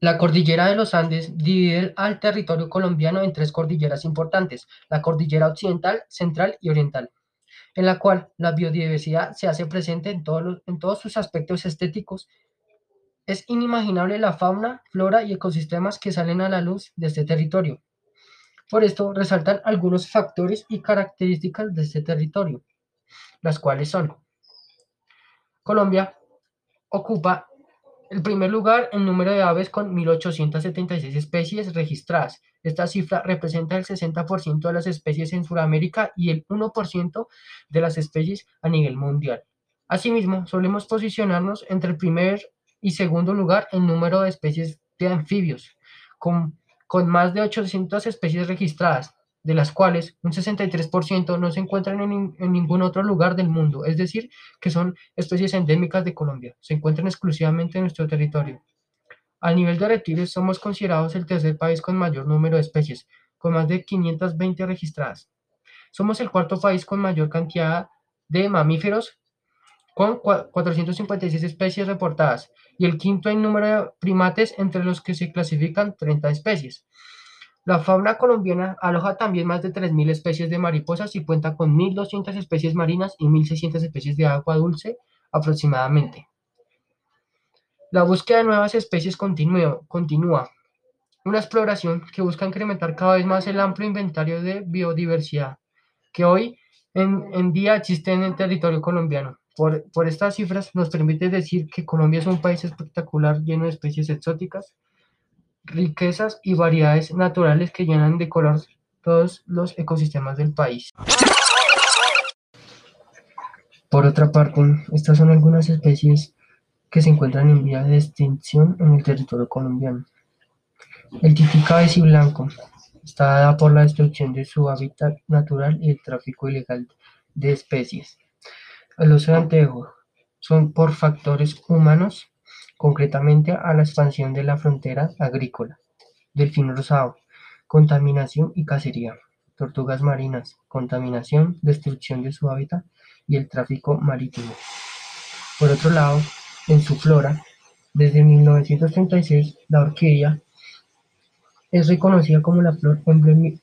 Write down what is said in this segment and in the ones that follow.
La cordillera de los Andes divide al territorio colombiano en tres cordilleras importantes, la cordillera occidental, central y oriental, en la cual la biodiversidad se hace presente en todos, sus aspectos estéticos. Es inimaginable la fauna, flora y ecosistemas que salen a la luz de este territorio. Por esto resaltan algunos factores y características de este territorio, las cuales son Colombia ocupa el primer lugar en número de aves con 1.876 especies registradas. Esta cifra representa el 60% de las especies en Sudamérica y el 1% de las especies a nivel mundial. Asimismo, solemos posicionarnos entre el primer y segundo lugar en número de especies de anfibios, con, con más de 800 especies registradas, de las cuales un 63% no se encuentran en, nin- en ningún otro lugar del mundo, es decir, que son especies endémicas de Colombia. Se encuentran exclusivamente en nuestro territorio. A nivel de reptiles, somos considerados el tercer país con mayor número de especies, con más de 520 registradas. Somos el cuarto país con mayor cantidad de mamíferos, con cua- 456 especies reportadas, y el quinto en número de primates, entre los que se clasifican 30 especies. La fauna colombiana aloja también más de 3.000 especies de mariposas y cuenta con 1.200 especies marinas y 1.600 especies de agua dulce aproximadamente. La búsqueda de nuevas especies continúa, una exploración que busca incrementar cada vez más el amplio inventario de biodiversidad que hoy en, en día existe en el territorio colombiano. Por, por estas cifras nos permite decir que Colombia es un país espectacular lleno de especies exóticas, riquezas y variedades naturales que llenan de color todos los ecosistemas del país. Por otra parte, estas son algunas especies que se encuentran en vía de extinción en el territorio colombiano. El titica blanco está dada por la destrucción de su hábitat natural y el tráfico ilegal de especies. El oso de anteojo son por factores humanos, concretamente a la expansión de la frontera agrícola. Delfín rosado, contaminación y cacería. Tortugas marinas, contaminación, destrucción de su hábitat y el tráfico marítimo. Por otro lado, en su flora, desde 1936, la orquídea es reconocida como la flor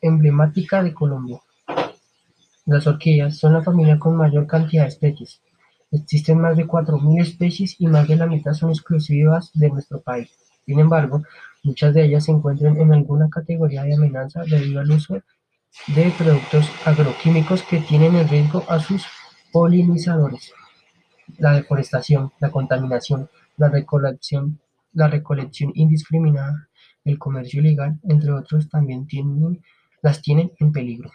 emblemática de Colombia. Las orquídeas son la familia con mayor cantidad de especies. Existen más de 4.000 especies y más de la mitad son exclusivas de nuestro país. Sin embargo, muchas de ellas se encuentran en alguna categoría de amenaza debido al uso de productos agroquímicos que tienen en riesgo a sus polinizadores. La deforestación, la contaminación, la recolección, indiscriminada, el comercio ilegal, entre otros, también las tienen en peligro.